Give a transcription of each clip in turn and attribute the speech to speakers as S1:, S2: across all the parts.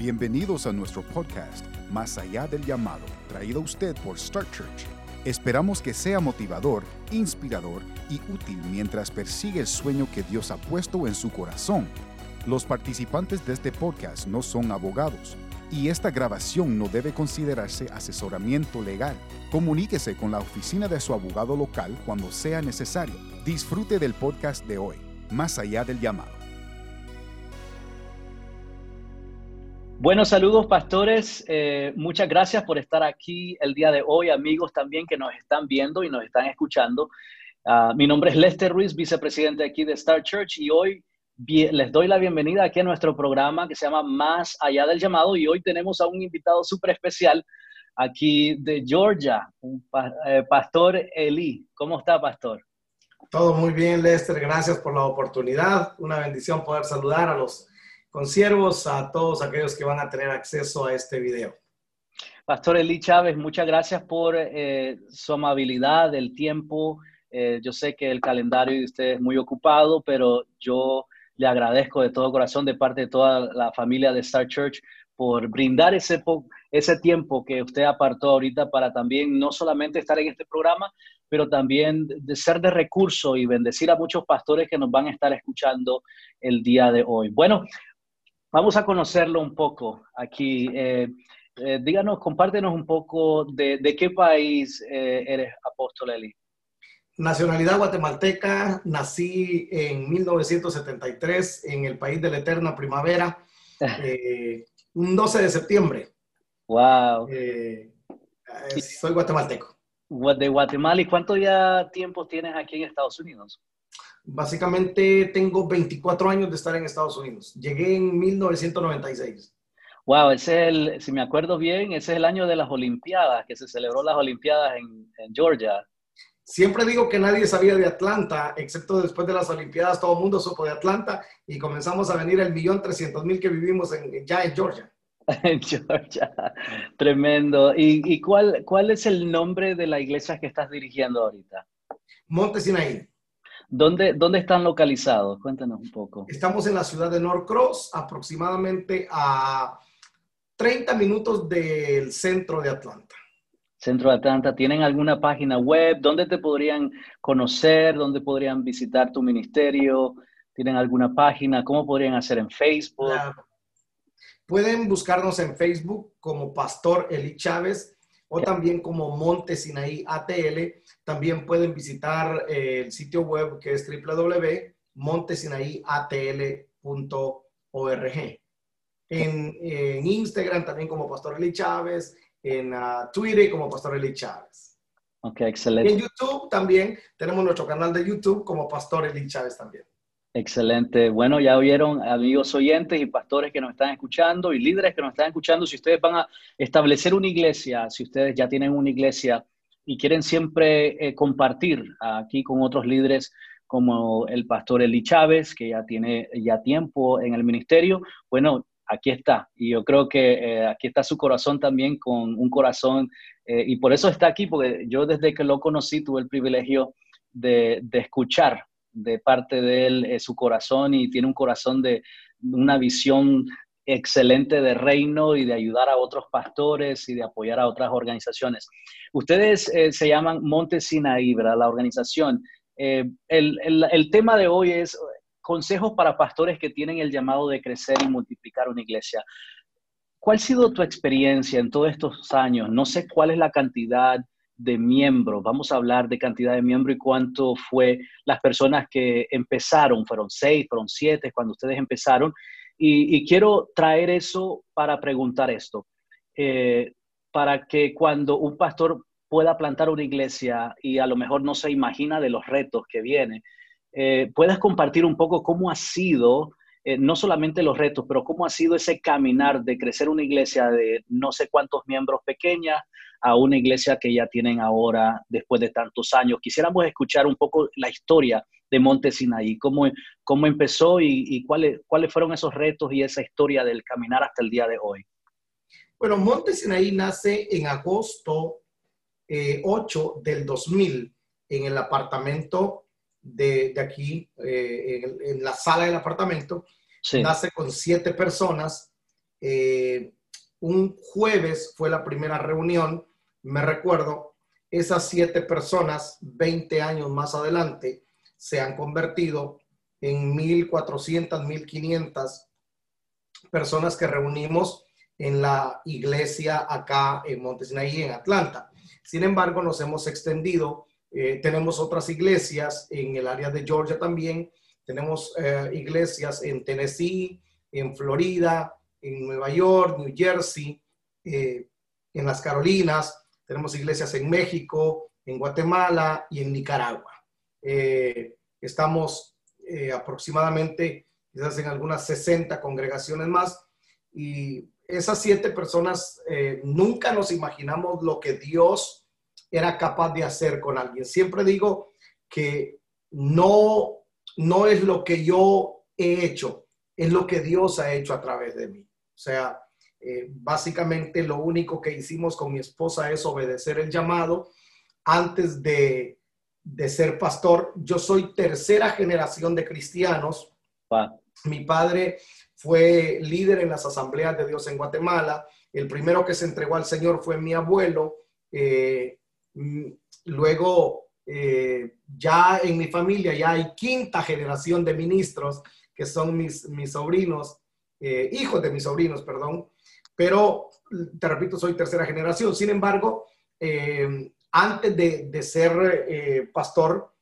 S1: Bienvenidos a nuestro podcast, Más allá del llamado, traído a usted por Start Church. Esperamos que sea motivador, inspirador y útil mientras persigue el sueño que Dios ha puesto en su corazón. Los participantes de este podcast no son abogados y esta grabación no debe considerarse asesoramiento legal. Comuníquese con la oficina de su abogado local cuando sea necesario. Disfrute del podcast de hoy, Más allá del llamado.
S2: Buenos saludos, pastores. Eh, muchas gracias por estar aquí el día de hoy, amigos también que nos están viendo y nos están escuchando. Ah, mi nombre es Lester Ruiz, vicepresidente aquí de Star Church, y hoy les doy la bienvenida aquí a nuestro programa que se llama Más Allá del Llamado. Y hoy tenemos a un invitado súper especial aquí de Georgia, un eh, pastor Eli. ¿Cómo está, pastor?
S3: Todo muy bien, Lester. Gracias por la oportunidad. Una bendición poder saludar a los consiervos a todos aquellos que van a tener acceso a este video.
S2: Pastor Eli Chávez, muchas gracias por eh, su amabilidad, el tiempo. Eh, yo sé que el calendario de usted es muy ocupado, pero yo le agradezco de todo corazón de parte de toda la familia de Star Church por brindar ese, ese tiempo que usted apartó ahorita para también no solamente estar en este programa, pero también de ser de recurso y bendecir a muchos pastores que nos van a estar escuchando el día de hoy. Bueno, Vamos a conocerlo un poco aquí. Eh, eh, díganos, compártenos un poco de, qué país eh, eres apóstol Eli.
S3: Nacionalidad guatemalteca, nací en 1973 en el país de la eterna primavera, un 12 de septiembre.
S2: ¡Wow!
S3: soy guatemalteco.
S2: De Guatemala, ¿y cuánto ya tiempo tienes aquí en Estados Unidos?
S3: Básicamente tengo 24 años de estar en Estados Unidos. Llegué en 1996.
S2: Wow, ese es el, si me acuerdo bien, ese es el año de las Olimpiadas, que se celebró las Olimpiadas en, Georgia.
S3: Siempre digo que nadie sabía de Atlanta, excepto después de las Olimpiadas, todo el mundo supo de Atlanta y comenzamos a venir el millón trescientos mil que vivimos ya en Georgia.
S2: En Georgia, tremendo. ¿Y, y cuál, cuál es el nombre de la iglesia que estás dirigiendo ahorita?
S3: Monte Sinaí.
S2: ¿Dónde, ¿Dónde están localizados? Cuéntanos un poco.
S3: Estamos en la ciudad de Norcross, aproximadamente a 30 minutos del centro de Atlanta.
S2: Centro de Atlanta, ¿tienen alguna página web? ¿Dónde te podrían conocer? ¿Dónde podrían visitar tu ministerio? ¿Tienen alguna página? ¿Cómo podrían hacer en Facebook?
S3: Pueden buscarnos en Facebook como Pastor Eli Chávez o también como Monte Sinaí ATL. También pueden visitar eh, el sitio web que es www.montesinaíatl.org. En, en Instagram también como Pastor Eli Chávez, en uh, Twitter como Pastor Eli Chávez.
S2: Ok, excelente.
S3: en YouTube también tenemos nuestro canal de YouTube como Pastor Eli Chávez también.
S2: Excelente. Bueno, ya oyeron amigos oyentes y pastores que nos están escuchando y líderes que nos están escuchando. Si ustedes van a establecer una iglesia, si ustedes ya tienen una iglesia y quieren siempre eh, compartir aquí con otros líderes como el pastor Eli Chávez, que ya tiene ya tiempo en el ministerio, bueno, aquí está. Y yo creo que eh, aquí está su corazón también con un corazón, eh, y por eso está aquí, porque yo desde que lo conocí tuve el privilegio de, de escuchar de parte de él eh, su corazón y tiene un corazón de una visión excelente de reino y de ayudar a otros pastores y de apoyar a otras organizaciones. Ustedes eh, se llaman Monte Sinaí. La organización. Eh, el, el, tema de hoy es consejos para pastores que tienen el llamado de crecer y multiplicar una iglesia. ¿Cuál ha sido tu experiencia en todos estos años? No sé cuál es la cantidad de miembros. Vamos a hablar de cantidad de miembros y cuánto fue las personas que empezaron. Fueron seis, fueron siete cuando ustedes empezaron. Y, quiero traer eso para preguntar esto. Eh, para que cuando un pastor pueda plantar una iglesia y a lo mejor no se imagina de los retos que vienen, eh, puedas compartir un poco cómo ha sido eh, no solamente los retos, pero cómo ha sido ese caminar de crecer una iglesia de no sé cuántos miembros pequeña a una iglesia que ya tienen ahora después de tantos años. Quisiéramos escuchar un poco la historia de Monte Sinaí, cómo, cómo empezó y, cuáles, cuáles fueron esos retos y esa historia del caminar hasta el día de hoy.
S3: Bueno, Monte Sinaí nace en agosto 8 eh, del 2000 en el apartamento de, aquí, eh, en, la sala del apartamento. Nace con siete personas Eh, un jueves fue la primera reunión, me recuerdo, esas siete personas, 20 años más adelante, se han convertido en 1.400, 1.500 personas que reunimos en la iglesia acá en Montesinaí, en Atlanta. Sin embargo, nos hemos extendido. Eh, tenemos otras iglesias en el área de Georgia también. Tenemos eh, iglesias en Tennessee, en Florida, en Nueva York, New Jersey, eh, en las Carolinas. Tenemos iglesias en México, en Guatemala y en Nicaragua. estamos aproximadamente quizás en algunas 60 congregaciones más. Y esas siete personas eh, nunca nos imaginamos lo que Dios era capaz de hacer con alguien. Siempre digo que no, no es lo que yo he hecho, es lo que Dios ha hecho a través de mí. O sea, eh, básicamente lo único que hicimos con mi esposa es obedecer el llamado antes de, de ser pastor. Yo soy tercera generación de cristianos. Mi padre fue líder en las asambleas de Dios en Guatemala. El primero que se entregó al Señor fue mi abuelo. Eh, luego, eh, ya en mi familia ya hay quinta generación de ministros que son mis, mis sobrinos, eh, hijos de mis sobrinos, perdón. Pero, te repito, soy tercera generación. Sin embargo, antes de, ser pastor,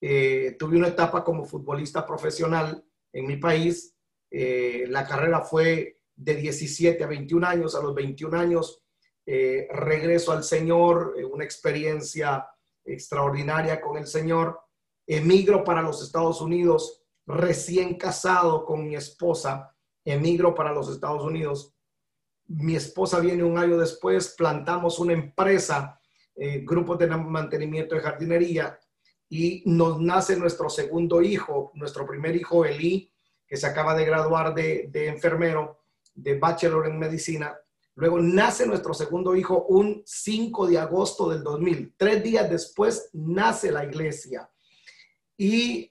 S3: tuve una etapa como futbolista profesional en mi país. Eh, la carrera fue de 17 a 21 años. A los 21 años eh, regreso al Señor, eh, una experiencia extraordinaria con el Señor. Emigro para los Estados Unidos, recién casado con mi esposa. Emigro para los Estados Unidos. Mi esposa viene un año después, plantamos una empresa, grupos de mantenimiento de jardinería, y nos nace nuestro segundo hijo, nuestro primer hijo, Eli, que se acaba de graduar de, enfermero, de bachelor en medicina. Luego nace nuestro segundo hijo un 5 de agosto del 2000. Tres días después nace la iglesia. Y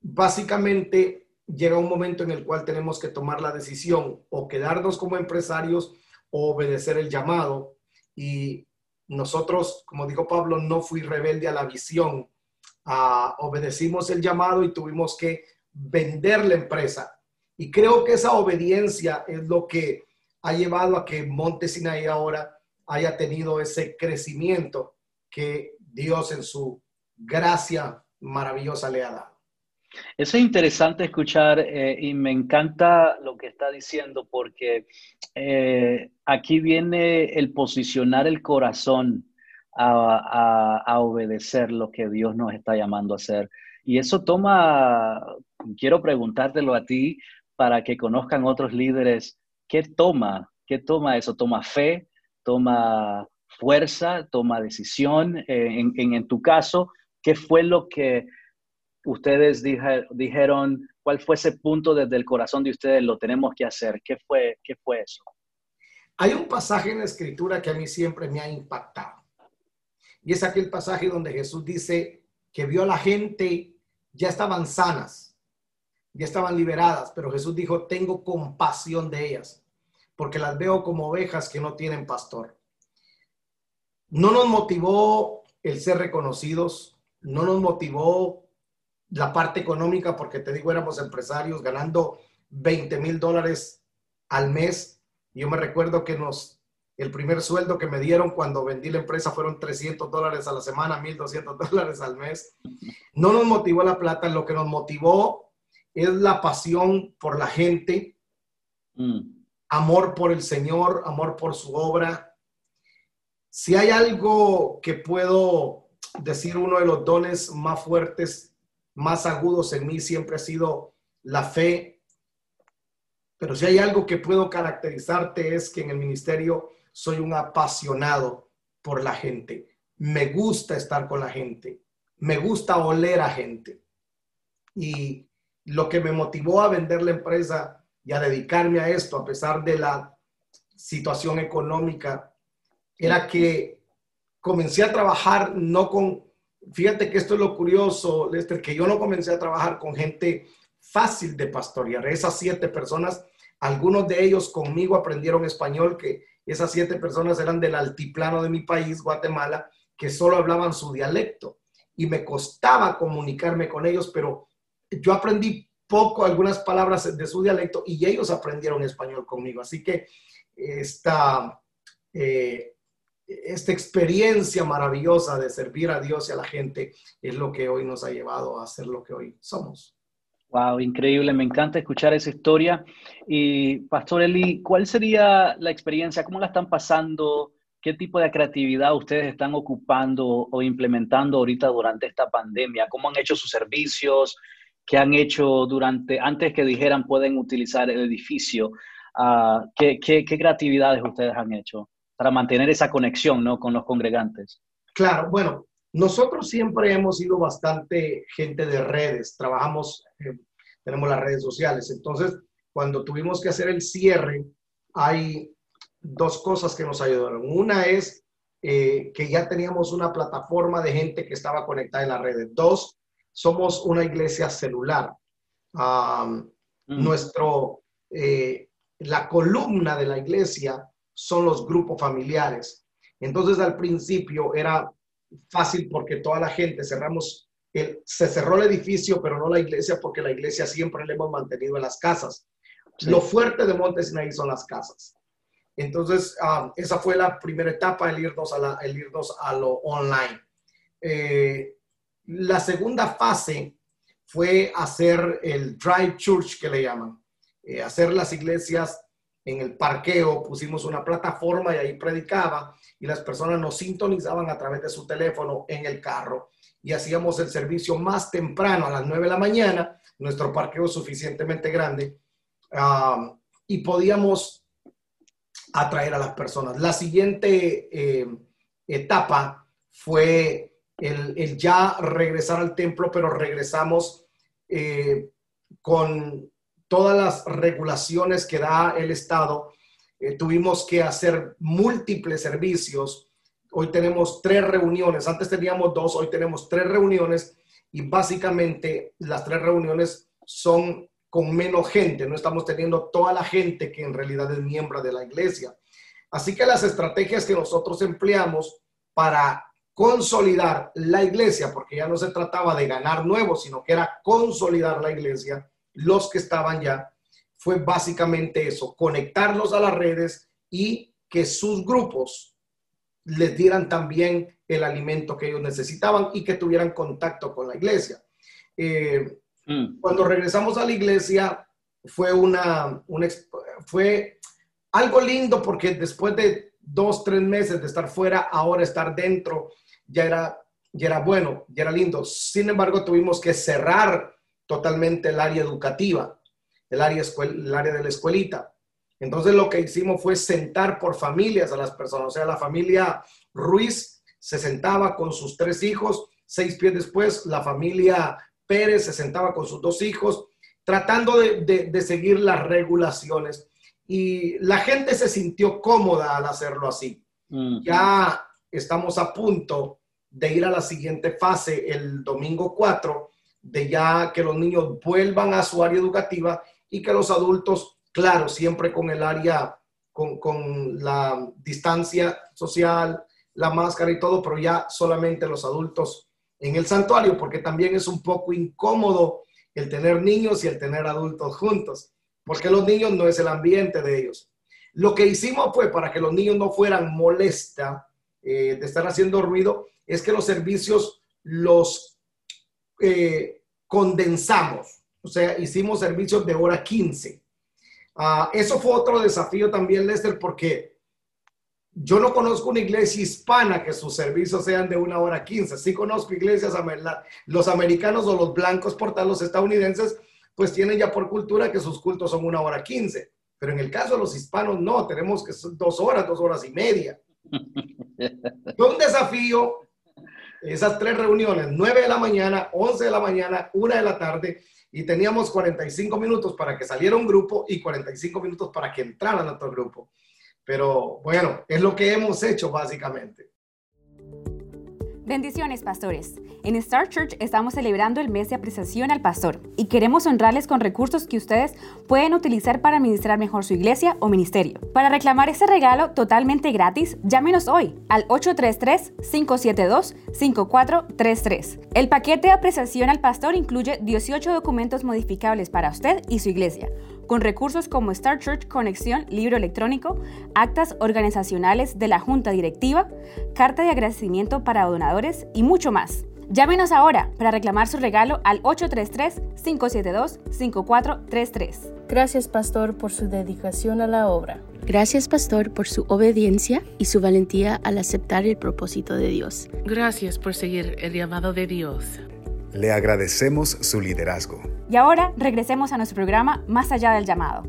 S3: básicamente llega un momento en el cual tenemos que tomar la decisión o quedarnos como empresarios o obedecer el llamado. Y nosotros, como dijo Pablo, no fui rebelde a la visión. Ah, obedecimos el llamado y tuvimos que vender la empresa. Y creo que esa obediencia es lo que ha llevado a que Monte ahora haya tenido ese crecimiento que Dios en su gracia maravillosa le ha dado.
S2: Eso es interesante escuchar eh, y me encanta lo que está diciendo porque eh, aquí viene el posicionar el corazón a, a, obedecer lo que Dios nos está llamando a hacer. Y eso toma, quiero preguntártelo a ti para que conozcan otros líderes, ¿qué toma? ¿Qué toma eso? ¿Toma fe? ¿Toma fuerza? ¿Toma decisión? Eh, en, en tu caso, ¿qué fue lo que ustedes dijeron, cuál fue ese punto desde el corazón de ustedes, lo tenemos que hacer? ¿Qué fue, qué fue eso?
S3: Hay un pasaje en la escritura que a mí siempre me ha impactado. Y es aquel pasaje donde Jesús dice que vio a la gente, ya estaban sanas, ya estaban liberadas, pero Jesús dijo, tengo compasión de ellas, porque las veo como ovejas que no tienen pastor. No nos motivó el ser reconocidos, no nos motivó la parte económica, porque te digo, éramos empresarios ganando 20 mil dólares al mes. Yo me recuerdo que nos, el primer sueldo que me dieron cuando vendí la empresa fueron 300 dólares a la semana, 1.200 dólares al mes. No nos motivó la plata, lo que nos motivó es la pasión por la gente, mm. amor por el Señor, amor por su obra. Si hay algo que puedo decir, uno de los dones más fuertes más agudos en mí siempre ha sido la fe. Pero si hay algo que puedo caracterizarte es que en el ministerio soy un apasionado por la gente. Me gusta estar con la gente. Me gusta oler a gente. Y lo que me motivó a vender la empresa y a dedicarme a esto, a pesar de la situación económica, era que comencé a trabajar no con fíjate que esto es lo curioso, Lester, que yo no comencé a trabajar con gente fácil de pastorear. Esas siete personas Algunos de ellos conmigo aprendieron español, que esas siete personas eran del altiplano de mi país, Guatemala, que solo hablaban su dialecto. Y me costaba comunicarme con ellos, pero yo aprendí poco algunas palabras de su dialecto y ellos aprendieron español conmigo. Así que esta, eh, esta experiencia maravillosa de servir a Dios y a la gente es lo que hoy nos ha llevado a ser lo que hoy somos.
S2: Wow, increíble, me encanta escuchar esa historia. Y Pastor Eli, ¿cuál sería la experiencia? ¿Cómo la están pasando? ¿Qué tipo de creatividad ustedes están ocupando o implementando ahorita durante esta pandemia? ¿Cómo han hecho sus servicios? ¿Qué han hecho durante, antes que dijeran pueden utilizar el edificio? Uh, ¿qué, qué, qué creatividades ustedes han hecho para mantener esa conexión ¿no? con los congregantes?
S3: Claro, bueno, nosotros siempre hemos sido bastante gente de redes, trabajamos, eh, tenemos las redes sociales. Entonces, cuando tuvimos que hacer el cierre, hay dos cosas que nos ayudaron. Una es eh, que ya teníamos una plataforma de gente que estaba conectada en las redes. Dos, somos una iglesia celular. Mm. Nuestro, eh, la columna de la iglesia son los grupos familiares. Entonces, al principio era fácil porque toda la gente cerramos, el, se cerró el edificio, pero no la iglesia, porque la iglesia siempre la hemos mantenido en las casas. Lo fuerte de Montesinaí son las casas. Entonces, esa fue la primera etapa, el irnos a, la, el irnos a lo online. Eh, la segunda fase fue hacer el drive church, que le llaman, eh, hacer las iglesias en el parqueo, pusimos una plataforma y ahí predicaba y las personas nos sintonizaban a través de su teléfono en el carro. Y hacíamos el servicio más temprano a las 9 de la mañana, nuestro parqueo suficientemente grande y podíamos atraer a las personas. La siguiente eh, etapa fue el, ya regresar al templo, pero regresamos eh, con todas las regulaciones que da el Estado, eh, tuvimos que hacer múltiples servicios. Hoy tenemos tres reuniones, antes teníamos dos, hoy tenemos tres reuniones y básicamente las tres reuniones son con menos gente, no estamos teniendo toda la gente que en realidad es miembro de la iglesia. Así que las estrategias que nosotros empleamos para consolidar la iglesia, porque ya no se trataba de ganar nuevos, sino que era consolidar la iglesia, los que estaban ya, fue básicamente eso, conectarlos a las redes y que sus grupos les dieran también el alimento que ellos necesitaban y que tuvieran contacto con la iglesia. Eh, mm. Cuando regresamos a la iglesia fue una, fue algo lindo porque después de dos, tres meses de estar fuera, ahora estar dentro ya era, ya era bueno, ya era lindo. Sin embargo, tuvimos que cerrar totalmente el área educativa, el área, el área de la escuelita. Entonces lo que hicimos fue sentar por familias a las personas. O sea, la familia Ruiz se sentaba con sus tres hijos, seis pies después la familia Pérez se sentaba con sus dos hijos, tratando de, seguir las regulaciones. Y la gente se sintió cómoda al hacerlo así. Ya estamos a punto de ir a la siguiente fase el domingo 4 de ya que los niños vuelvan a su área educativa y que los adultos, claro, siempre con el área, con, con la distancia social, la máscara y todo, pero ya solamente los adultos en el santuario, porque también es un poco incómodo el tener niños y el tener adultos juntos, porque los niños no es el ambiente de ellos. Lo que hicimos fue para que los niños no fueran molesta eh, de estar haciendo ruido, es que los servicios los eh, condensamos, o sea, hicimos servicios de hora 15. Ah, eso fue otro desafío también, Lester, porque yo no conozco una iglesia hispana que sus servicios sean de una hora 15. Sí conozco iglesias, los americanos o los blancos, por tal, los estadounidenses, pues tienen ya por cultura que sus cultos son una hora 15. Pero en el caso de los hispanos, no, tenemos que ser dos horas, dos horas y media. Fue un desafío esas tres reuniones, 9 de la mañana, 11 de la mañana, 1 de la tarde, y teníamos 45 minutos para que saliera un grupo y 45 minutos para que entrara en otro grupo. Pero bueno, es lo que hemos hecho básicamente.
S4: Bendiciones, pastores. En Star Church estamos celebrando el mes de apreciación al pastor y queremos honrarles con recursos que ustedes pueden utilizar para administrar mejor su iglesia o ministerio. Para reclamar este regalo totalmente gratis, llámenos hoy al 833-572-5433. El paquete de apreciación al pastor incluye 18 documentos modificables para usted y su iglesia con recursos como Star Church Conexión, libro electrónico, actas organizacionales de la Junta Directiva, carta de agradecimiento para donadores y mucho más. Llámenos ahora para reclamar su regalo al 833-572-5433.
S5: Gracias, Pastor, por su dedicación a la obra.
S6: Gracias, Pastor, por su obediencia y su valentía al aceptar el propósito de Dios.
S7: Gracias por seguir el llamado de Dios.
S1: Le agradecemos su liderazgo.
S4: Y ahora regresemos a nuestro programa Más allá del llamado.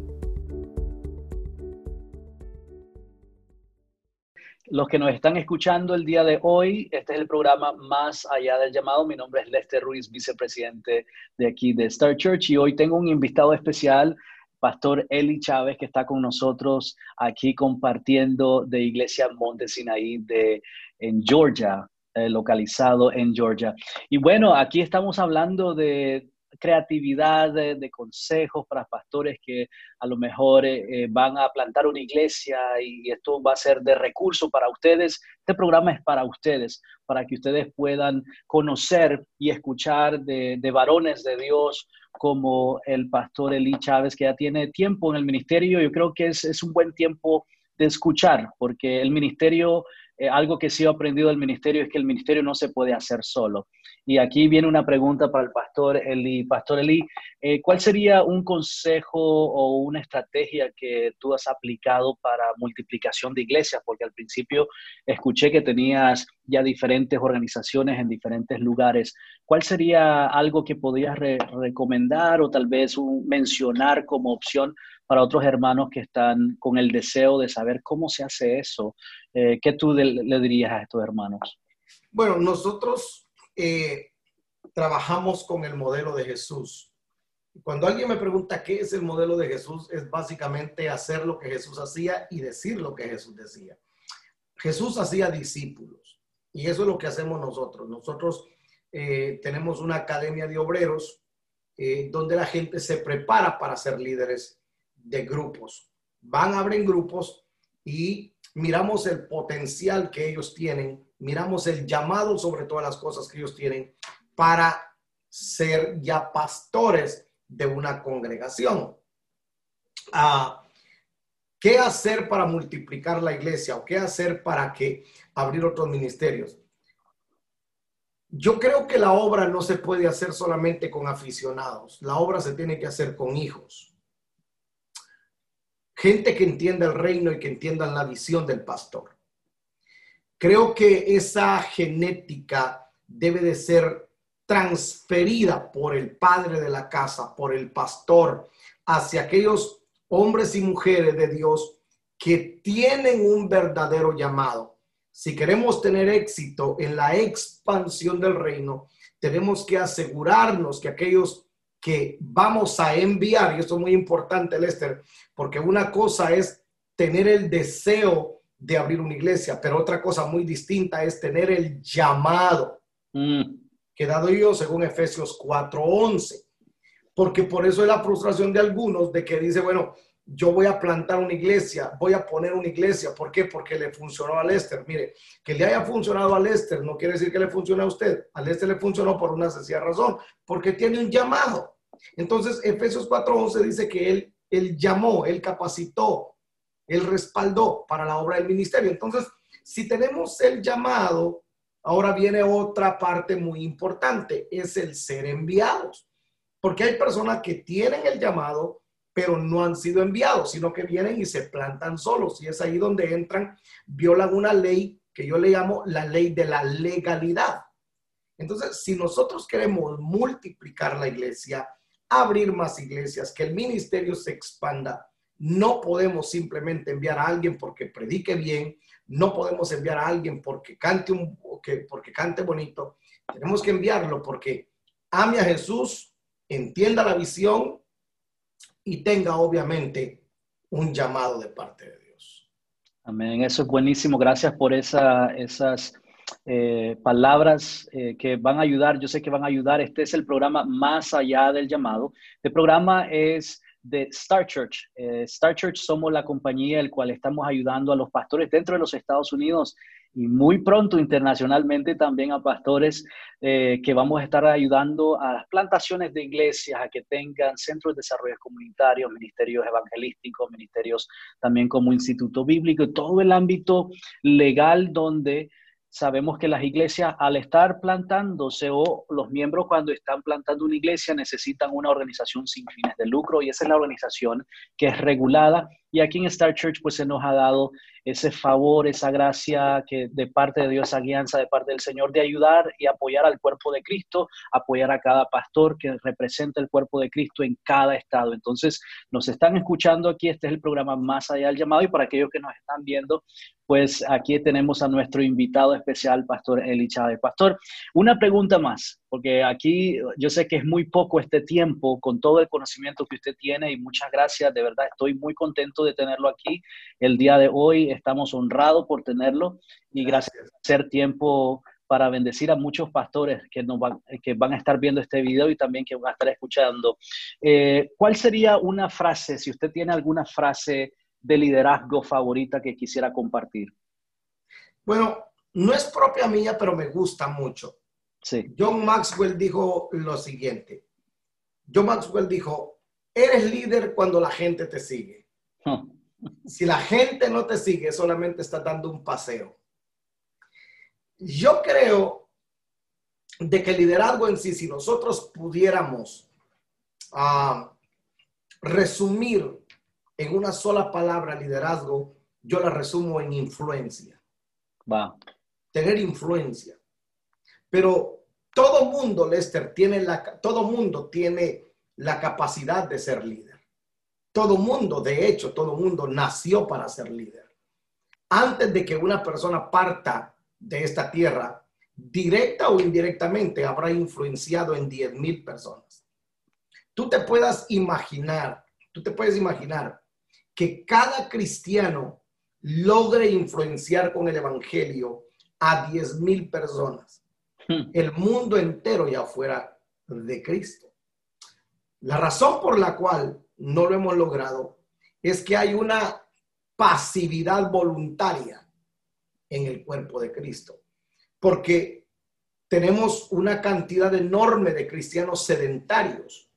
S2: Los que nos están escuchando el día de hoy, este es el programa Más allá del llamado. Mi nombre es Lester Ruiz, vicepresidente de aquí de Star Church y hoy tengo un invitado especial, Pastor Eli Chávez, que está con nosotros aquí compartiendo de Iglesia Monte Sinaí de, en Georgia. Eh, localizado en Georgia. Y bueno, aquí estamos hablando de creatividad, de, consejos para pastores que a lo mejor eh, eh, van a plantar una iglesia y esto va a ser de recurso para ustedes. Este programa es para ustedes, para que ustedes puedan conocer y escuchar de, de varones de Dios como el pastor Eli Chávez, que ya tiene tiempo en el ministerio. Yo creo que es, es un buen tiempo de escuchar, porque el ministerio eh, algo que sí he aprendido del ministerio es que el ministerio no se puede hacer solo. Y aquí viene una pregunta para el pastor Eli. Pastor Eli, eh, ¿cuál sería un consejo o una estrategia que tú has aplicado para multiplicación de iglesias? Porque al principio escuché que tenías ya diferentes organizaciones en diferentes lugares. ¿Cuál sería algo que podrías recomendar o tal vez mencionar como opción para otros hermanos que están con el deseo de saber cómo se hace eso. Eh, ¿Qué tú le, dirías a estos hermanos?
S3: Bueno, nosotros eh, trabajamos con el modelo de Jesús. Cuando alguien me pregunta qué es el modelo de Jesús, es básicamente hacer lo que Jesús hacía y decir lo que Jesús decía. Jesús hacía discípulos y eso es lo que hacemos nosotros. Nosotros eh, tenemos una academia de obreros donde la gente se prepara para ser líderes de grupos. Van, abren grupos y miramos el potencial que ellos tienen, miramos el llamado sobre todas las cosas que ellos tienen para ser ya pastores de una congregación. Ah, ¿Qué hacer para multiplicar la iglesia o qué hacer para que abrir otros ministerios? Yo creo que la obra no se puede hacer solamente con aficionados, la obra se tiene que hacer con hijos gente que entienda el reino y que entiendan la visión del pastor. Creo que esa genética debe de ser transferida por el padre de la casa, por el pastor, hacia aquellos hombres y mujeres de Dios que tienen un verdadero llamado. Si queremos tener éxito en la expansión del reino, tenemos que asegurarnos que aquellos que vamos a enviar, y esto es muy importante, Lester, porque una cosa es tener el deseo de abrir una iglesia, pero otra cosa muy distinta es tener el llamado mm. que dado yo según Efesios 4:11. Porque por eso es la frustración de algunos de que dice, bueno, yo voy a plantar una iglesia, voy a poner una iglesia. ¿Por qué? Porque le funcionó a Lester. Mire, que le haya funcionado a Lester no quiere decir que le funcione a usted. A Lester le funcionó por una sencilla razón, porque tiene un llamado. Entonces, Efesios 4:11 dice que él, él llamó, él capacitó, él respaldó para la obra del ministerio. Entonces, si tenemos el llamado, ahora viene otra parte muy importante, es el ser enviados. Porque hay personas que tienen el llamado, pero no han sido enviados, sino que vienen y se plantan solos. Y es ahí donde entran, violan una ley que yo le llamo la ley de la legalidad. Entonces, si nosotros queremos multiplicar la iglesia, abrir más iglesias, que el ministerio se expanda, no podemos simplemente enviar a alguien porque predique bien, no podemos enviar a alguien porque cante, un, porque cante bonito, tenemos que enviarlo porque ame a Jesús, entienda la visión y tenga obviamente un llamado de parte de Dios.
S2: Amén, eso es buenísimo. Gracias por esa, esas eh, palabras eh, que van a ayudar, yo sé que van a ayudar. Este es el programa Más allá del llamado. Este programa es de Star Church. Star Church somos la compañía el cual estamos ayudando a los pastores dentro de los Estados Unidos y muy pronto internacionalmente también a pastores eh, que vamos a estar ayudando a las plantaciones de iglesias a que tengan centros de desarrollo comunitarios, ministerios evangelísticos, ministerios también como instituto bíblico, todo el ámbito legal donde sabemos que las iglesias al estar plantándose o los miembros cuando están plantando una iglesia necesitan una organización sin fines de lucro y esa es la organización que es regulada y aquí en Star Church pues se nos ha dado ese favor, esa gracia que de parte de Dios, esa guianza de parte del Señor de ayudar y apoyar al cuerpo de Cristo, apoyar a cada pastor que representa el cuerpo de Cristo en cada estado. Entonces, nos están escuchando aquí, este es el programa Más allá del llamado y para aquellos que nos están viendo, pues aquí tenemos a nuestro invitado especial, Pastor Eli Chávez. Pastor, una pregunta más, porque aquí yo sé que es muy poco este tiempo con todo el conocimiento que usted tiene y muchas gracias, de verdad estoy muy contento de tenerlo aquí el día de hoy, estamos honrados por tenerlo y gracias por hacer tiempo para bendecir a muchos pastores que, nos van, que van a estar viendo este video y también que van a estar escuchando. Eh, ¿Cuál sería una frase, si usted tiene alguna frase de liderazgo favorita que quisiera compartir?
S3: Bueno, no es propia mía, pero me gusta mucho. Sí. John Maxwell dijo lo siguiente. John Maxwell dijo, eres líder cuando la gente te sigue. Si la gente no te sigue, solamente está dando un paseo. Yo creo de que el liderazgo en sí, si nosotros pudiéramos ah, resumir en una sola palabra liderazgo, yo la resumo en influencia. Va. Tener influencia. Pero todo mundo, Lester, tiene la, todo mundo tiene la capacidad de ser líder. Todo mundo, de hecho, todo mundo nació para ser líder. Antes de que una persona parta de esta tierra, directa o indirectamente, habrá influenciado en 10 mil personas. Tú te puedas imaginar, tú te puedes imaginar que cada cristiano logre influenciar con el Evangelio a 10 mil personas. Hmm. El mundo entero ya fuera de Cristo. La razón por la cual no lo hemos logrado es que hay una pasividad voluntaria en el cuerpo de Cristo. Porque tenemos una cantidad enorme de cristianos sedentarios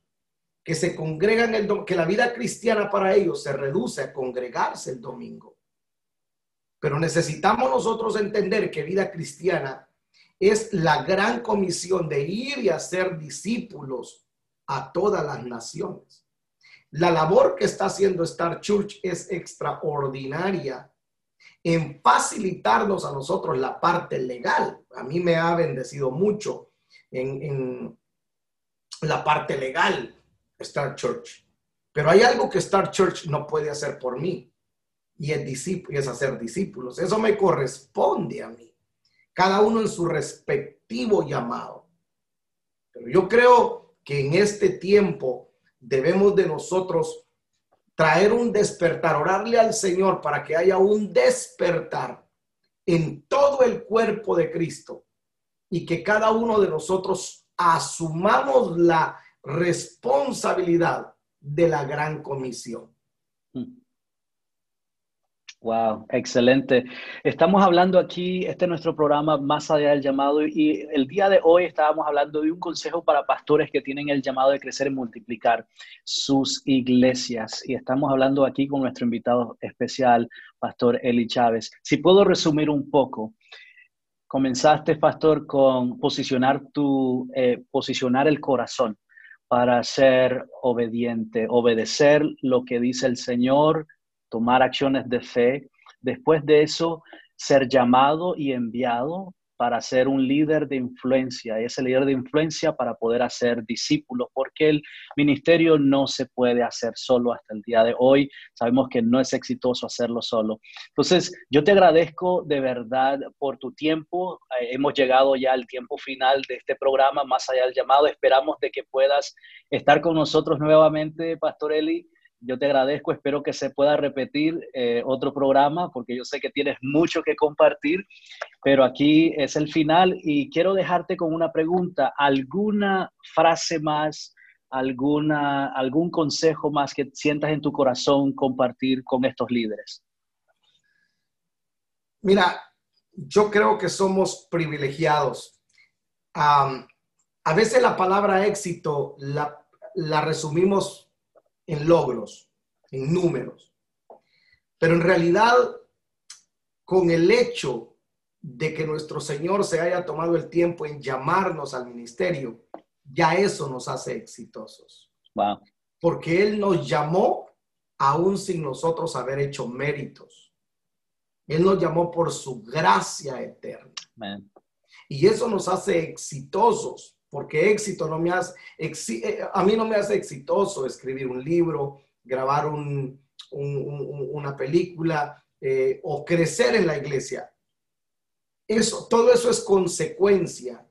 S3: que se congregan el que la vida cristiana para ellos se reduce a congregarse el domingo. Pero necesitamos nosotros entender que vida cristiana es la gran comisión de ir y hacer discípulos a todas las naciones. La labor que está haciendo Star Church es extraordinaria en facilitarnos a nosotros la parte legal. A mí me ha bendecido mucho en, la parte legal Star Church. Pero hay algo que Star Church no puede hacer por mí y es, es hacer discípulos. Eso me corresponde a mí, cada uno en su respectivo llamado. Pero yo creo que en este tiempo debemos de nosotros traer un despertar, orarle al Señor para que haya un despertar en todo el cuerpo de Cristo y que cada uno de nosotros asumamos la responsabilidad de la gran comisión.
S2: Wow, excelente. Estamos hablando aquí, este es nuestro programa Más allá del llamado y el día de hoy estábamos hablando de un consejo para pastores que tienen el llamado de crecer y multiplicar sus iglesias. Y estamos hablando aquí con nuestro invitado especial, Pastor Eli Chávez. Si puedo resumir un poco, comenzaste, Pastor, con posicionar tu, eh, posicionar el corazón para ser obediente, obedecer lo que dice el Señor, tomar acciones de fe. Después de eso, ser llamado y enviado para ser un líder de influencia, ese líder de influencia para poder hacer discípulos, porque el ministerio no se puede hacer solo hasta el día de hoy. Sabemos que no es exitoso hacerlo solo. Entonces, yo te agradezco de verdad por tu tiempo. Eh, hemos llegado ya al tiempo final de este programa, más allá del llamado. Esperamos de que puedas estar con nosotros nuevamente, Pastor Eli yo te agradezco, espero que se pueda repetir eh, otro programa porque yo sé que tienes mucho que compartir, pero aquí es el final y quiero dejarte con una pregunta, ¿alguna frase más, alguna, algún consejo más que sientas en tu corazón compartir con estos líderes?
S3: Mira, yo creo que somos privilegiados. a veces la palabra éxito la, la resumimos en logros, en números. Pero en realidad, con el hecho de que nuestro Señor se haya tomado el tiempo en llamarnos al ministerio, ya eso nos hace exitosos. Porque Él nos llamó aún sin nosotros haber hecho méritos. Él nos llamó por su gracia eterna. Y eso nos hace exitosos porque éxito no me hace, eh, a mí no me hace exitoso escribir un libro, grabar una película eh, o crecer en la iglesia. Eso, todo eso es consecuencia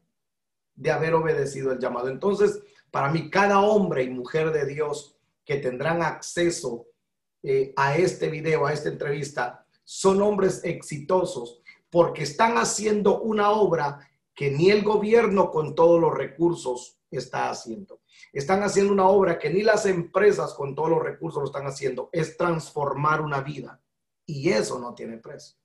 S3: de haber obedecido el llamado. Entonces, para mí, cada hombre y mujer de Dios que tendrán acceso eh, a este video, a esta entrevista, son hombres exitosos porque están haciendo una obra que ni el gobierno con todos los recursos está haciendo. Están haciendo una obra que ni las empresas con todos los recursos lo están haciendo. Es transformar una vida. Y eso no tiene precio.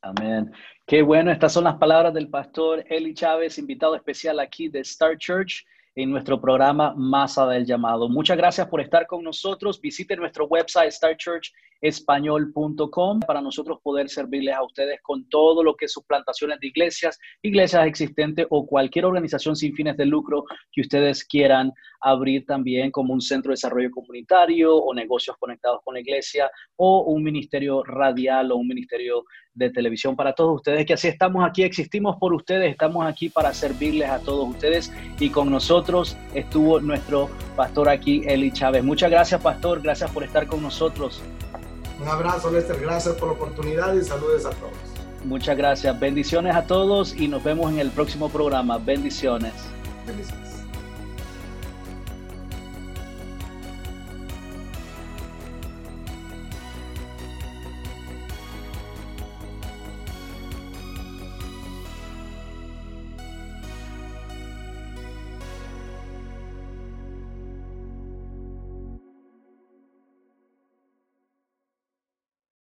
S2: Amén. Qué bueno, estas son las palabras del pastor Eli Chávez, invitado especial aquí de Star Church en nuestro programa Masa del Llamado. Muchas gracias por estar con nosotros. Visite nuestro website starchurchespañol.com para nosotros poder servirles a ustedes con todo lo que sus plantaciones de iglesias, iglesias existentes o cualquier organización sin fines de lucro que ustedes quieran abrir también como un centro de desarrollo comunitario o negocios conectados con la iglesia o un ministerio radial o un ministerio de televisión para todos ustedes, que así estamos aquí, existimos por ustedes, estamos aquí para servirles a todos ustedes y con nosotros estuvo nuestro pastor aquí, Eli Chávez. Muchas gracias, pastor, gracias por estar con nosotros.
S3: Un abrazo, Lester, gracias por la oportunidad y saludos a todos.
S2: Muchas gracias, bendiciones a todos y nos vemos en el próximo programa. Bendiciones. Bendiciones.